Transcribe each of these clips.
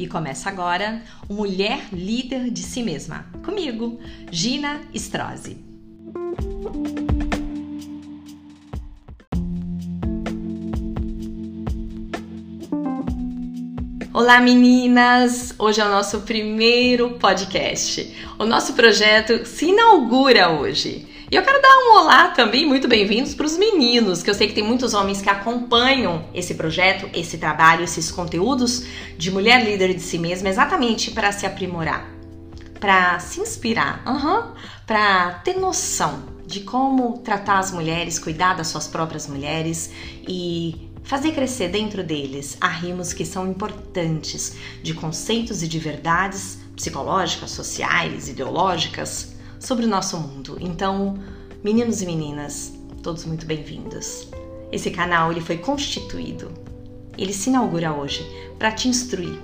E começa agora o Mulher Líder de Si Mesma. Comigo, Gina Strozzi. Olá meninas! Hoje é o nosso primeiro podcast. O nosso projeto se inaugura hoje. E eu quero dar um olá também, muito bem-vindos para os meninos, que eu sei que tem muitos homens que acompanham esse projeto, esse trabalho, esses conteúdos de mulher líder de si mesma, exatamente para se aprimorar, para se inspirar, uhum, para ter noção de como tratar as mulheres, cuidar das suas próprias mulheres e fazer crescer dentro deles arrimos que são importantes de conceitos e de verdades psicológicas, sociais, ideológicas sobre o nosso mundo. Então, meninos e meninas, todos muito bem-vindos. Esse canal ele foi constituído, ele se inaugura hoje para te instruir,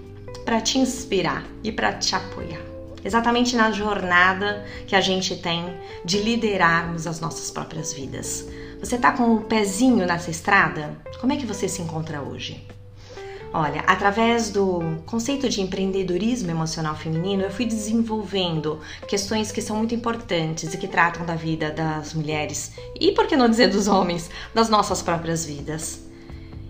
para te inspirar e para te apoiar. Exatamente na jornada que a gente tem de liderarmos as nossas próprias vidas. Você está com o pezinho nessa estrada? Como é que você se encontra hoje? Olha, através do conceito de empreendedorismo emocional feminino, eu fui desenvolvendo questões que são muito importantes e que tratam da vida das mulheres e, por que não dizer dos homens, das nossas próprias vidas.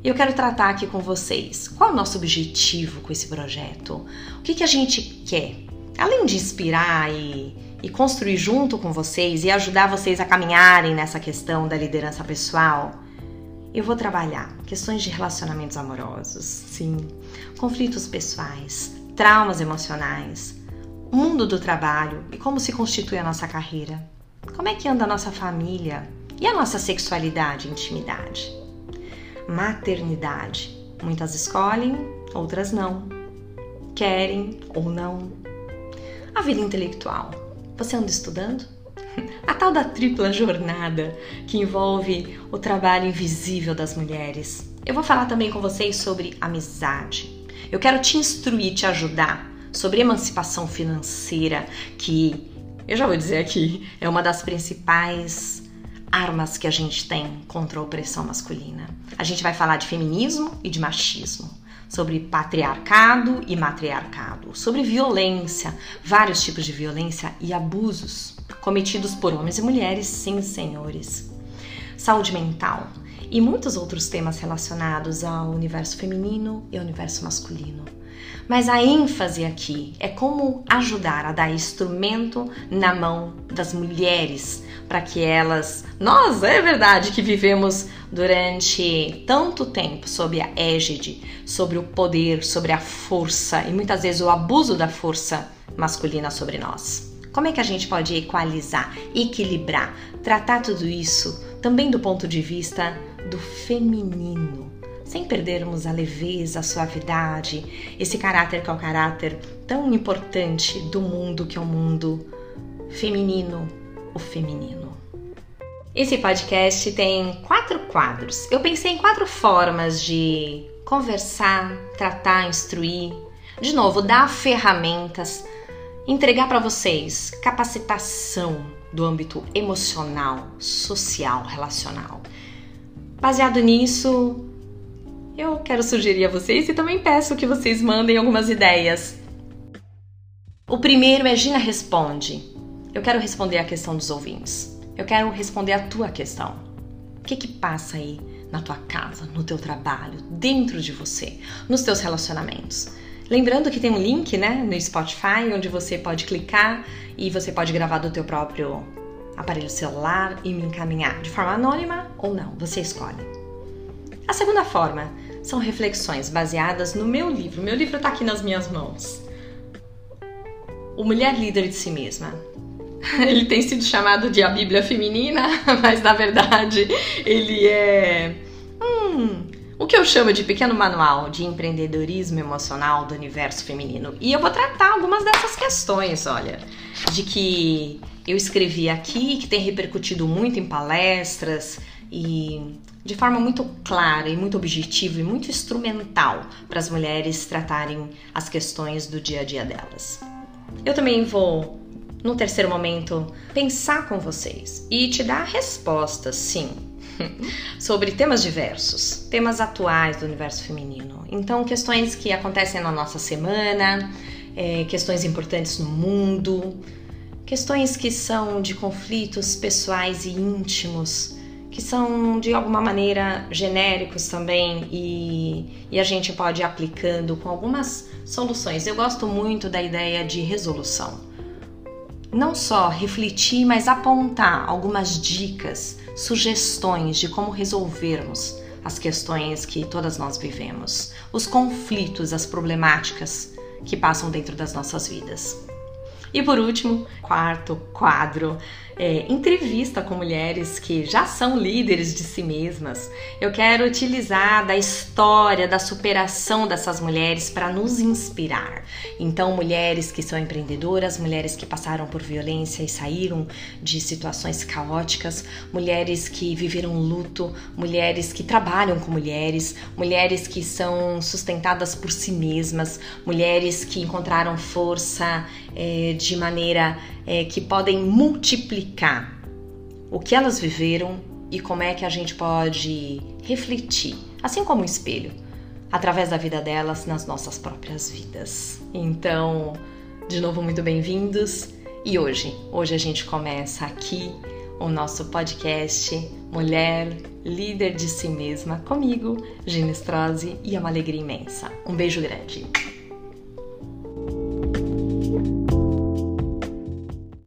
Eu quero tratar aqui com vocês qual é o nosso objetivo com esse projeto, o que, que a gente quer, além de inspirar e, e construir junto com vocês e ajudar vocês a caminharem nessa questão da liderança pessoal eu vou trabalhar questões de relacionamentos amorosos, sim, conflitos pessoais, traumas emocionais, o mundo do trabalho e como se constitui a nossa carreira. Como é que anda a nossa família e a nossa sexualidade e intimidade? Maternidade. Muitas escolhem, outras não. Querem ou não. A vida intelectual. Você anda estudando? A tal da tripla jornada que envolve o trabalho invisível das mulheres. Eu vou falar também com vocês sobre amizade. Eu quero te instruir, te ajudar sobre emancipação financeira, que eu já vou dizer aqui, é uma das principais armas que a gente tem contra a opressão masculina. A gente vai falar de feminismo e de machismo sobre patriarcado e matriarcado, sobre violência, vários tipos de violência e abusos cometidos por homens e mulheres, sim, senhores. Saúde mental e muitos outros temas relacionados ao universo feminino e ao universo masculino. Mas a ênfase aqui é como ajudar a dar instrumento na mão das mulheres para que elas, nós, é verdade que vivemos durante tanto tempo sob a égide, sobre o poder, sobre a força e muitas vezes o abuso da força masculina sobre nós. Como é que a gente pode equalizar, equilibrar, tratar tudo isso também do ponto de vista do feminino? Sem perdermos a leveza, a suavidade, esse caráter que é o caráter tão importante do mundo que é o mundo feminino, o feminino. Esse podcast tem quatro quadros. Eu pensei em quatro formas de conversar, tratar, instruir, de novo, dar ferramentas, entregar para vocês capacitação do âmbito emocional, social, relacional. Baseado nisso, eu quero sugerir a vocês e também peço que vocês mandem algumas ideias. O primeiro é Gina Responde. Eu quero responder a questão dos ouvintes. Eu quero responder a tua questão. O que que passa aí na tua casa, no teu trabalho, dentro de você, nos teus relacionamentos? Lembrando que tem um link, né, no Spotify, onde você pode clicar e você pode gravar do teu próprio aparelho celular e me encaminhar de forma anônima ou não, você escolhe. A segunda forma são reflexões baseadas no meu livro. Meu livro está aqui nas minhas mãos. O Mulher Líder de Si Mesma. Ele tem sido chamado de a Bíblia Feminina, mas na verdade ele é hum, o que eu chamo de pequeno manual de empreendedorismo emocional do universo feminino. E eu vou tratar algumas dessas questões, olha, de que eu escrevi aqui, que tem repercutido muito em palestras e de forma muito clara e muito objetiva e muito instrumental para as mulheres tratarem as questões do dia a dia delas. Eu também vou, no terceiro momento, pensar com vocês e te dar respostas, sim. sobre temas diversos, temas atuais do universo feminino. Então, questões que acontecem na nossa semana, é, questões importantes no mundo, questões que são de conflitos pessoais e íntimos, que são de alguma maneira genéricos também e, e a gente pode ir aplicando com algumas soluções. Eu gosto muito da ideia de resolução. Não só refletir, mas apontar algumas dicas, sugestões de como resolvermos as questões que todas nós vivemos, os conflitos, as problemáticas que passam dentro das nossas vidas. E por último, quarto quadro, é, entrevista com mulheres que já são líderes de si mesmas. Eu quero utilizar da história, da superação dessas mulheres para nos inspirar. Então, mulheres que são empreendedoras, mulheres que passaram por violência e saíram de situações caóticas, mulheres que viveram luto, mulheres que trabalham com mulheres, mulheres que são sustentadas por si mesmas, mulheres que encontraram força é, de maneira é, que podem multiplicar o que elas viveram e como é que a gente pode refletir, assim como um espelho, através da vida delas nas nossas próprias vidas. Então, de novo, muito bem-vindos. E hoje, hoje a gente começa aqui o nosso podcast Mulher Líder de Si Mesma comigo, Gina Strozzi, e é uma alegria imensa. Um beijo grande.